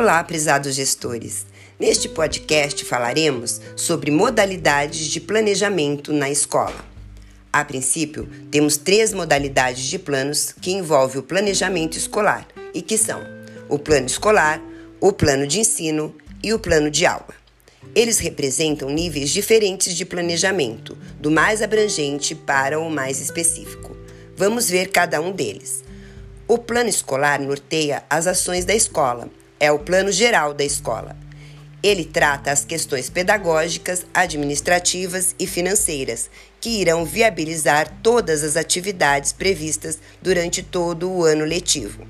Olá, prezados gestores. Neste podcast falaremos sobre modalidades de planejamento na escola. A princípio, temos três modalidades de planos que envolvem o planejamento escolar e que são o plano escolar, o plano de ensino e o plano de aula. Eles representam níveis diferentes de planejamento, do mais abrangente para o mais específico. Vamos ver cada um deles. O plano escolar norteia as ações da escola, é o plano geral da escola. Ele trata as questões pedagógicas, administrativas e financeiras que irão viabilizar todas as atividades previstas durante todo o ano letivo.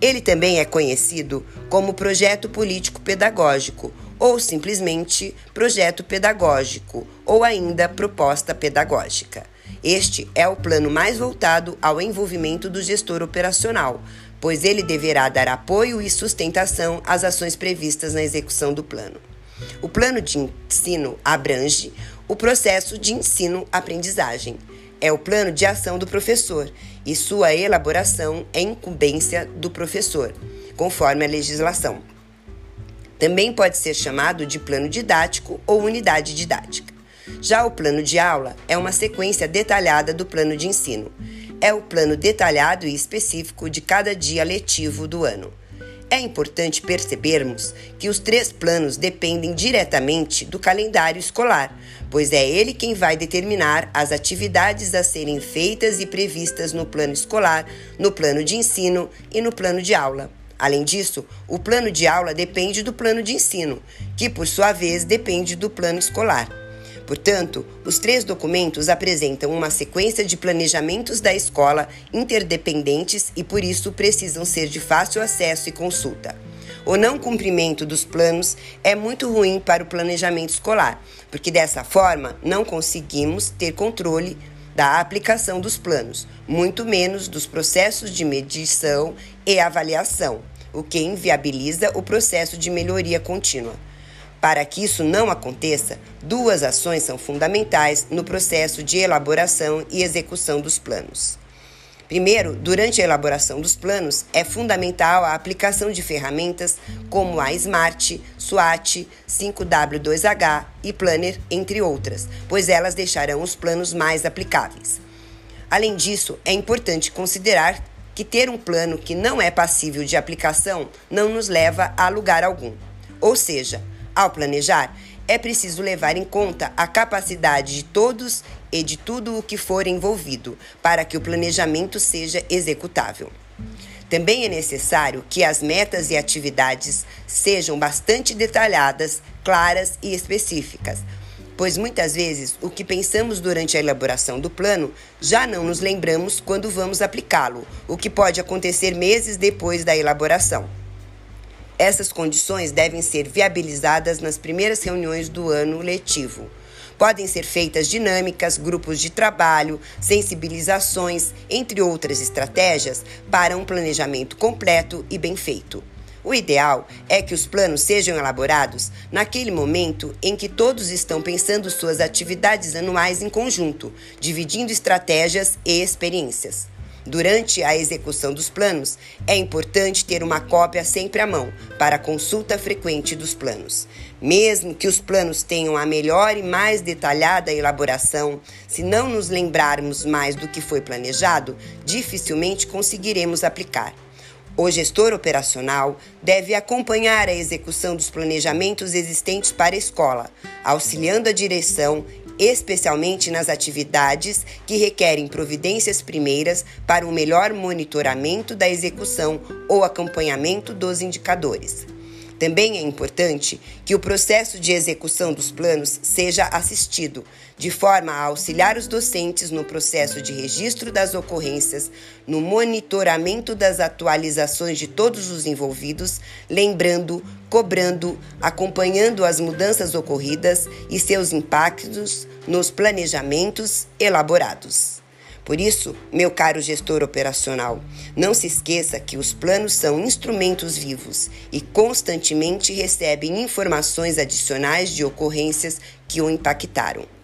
Ele também é conhecido como Projeto Político Pedagógico ou simplesmente Projeto Pedagógico ou ainda Proposta Pedagógica. Este é o plano mais voltado ao envolvimento do gestor operacional, pois ele deverá dar apoio e sustentação às ações previstas na execução do plano. O plano de ensino abrange o processo de ensino-aprendizagem. É o plano de ação do professor e sua elaboração é incumbência do professor, conforme a legislação. Também pode ser chamado de plano didático ou unidade didática. Já o plano de aula é uma sequência detalhada do plano de ensino é o plano detalhado e específico de cada dia letivo do ano. É importante percebermos que os três planos dependem diretamente do calendário escolar, pois é ele quem vai determinar as atividades a serem feitas e previstas no plano escolar, no plano de ensino e no plano de aula. Além disso, o plano de aula depende do plano de ensino, que por sua vez depende do plano escolar. Portanto, os três documentos apresentam uma sequência de planejamentos da escola interdependentes e por isso precisam ser de fácil acesso e consulta. O não cumprimento dos planos é muito ruim para o planejamento escolar, porque dessa forma não conseguimos ter controle da aplicação dos planos, muito menos dos processos de medição e avaliação, o que inviabiliza o processo de melhoria contínua. Para que isso não aconteça, duas ações são fundamentais no processo de elaboração e execução dos planos. Primeiro, durante a elaboração dos planos, é fundamental a aplicação de ferramentas como a Smart, SWAT, 5W2H e Planner, entre outras, pois elas deixarão os planos mais aplicáveis. Além disso, é importante considerar que ter um plano que não é passível de aplicação não nos leva a lugar algum. Ou seja, ao planejar, é preciso levar em conta a capacidade de todos e de tudo o que for envolvido para que o planejamento seja executável. Também é necessário que as metas e atividades sejam bastante detalhadas, claras e específicas, pois muitas vezes o que pensamos durante a elaboração do plano já não nos lembramos quando vamos aplicá-lo, o que pode acontecer meses depois da elaboração. Essas condições devem ser viabilizadas nas primeiras reuniões do ano letivo. Podem ser feitas dinâmicas, grupos de trabalho, sensibilizações, entre outras estratégias, para um planejamento completo e bem feito. O ideal é que os planos sejam elaborados naquele momento em que todos estão pensando suas atividades anuais em conjunto, dividindo estratégias e experiências. Durante a execução dos planos, é importante ter uma cópia sempre à mão para consulta frequente dos planos. Mesmo que os planos tenham a melhor e mais detalhada elaboração, se não nos lembrarmos mais do que foi planejado, dificilmente conseguiremos aplicar. O gestor operacional deve acompanhar a execução dos planejamentos existentes para a escola, auxiliando a direção especialmente nas atividades que requerem providências primeiras para o melhor monitoramento da execução ou acompanhamento dos indicadores. Também é importante que o processo de execução dos planos seja assistido, de forma a auxiliar os docentes no processo de registro das ocorrências, no monitoramento das atualizações de todos os envolvidos, lembrando, cobrando, acompanhando as mudanças ocorridas e seus impactos nos planejamentos elaborados. Por isso, meu caro gestor operacional, não se esqueça que os planos são instrumentos vivos e constantemente recebem informações adicionais de ocorrências que o impactaram.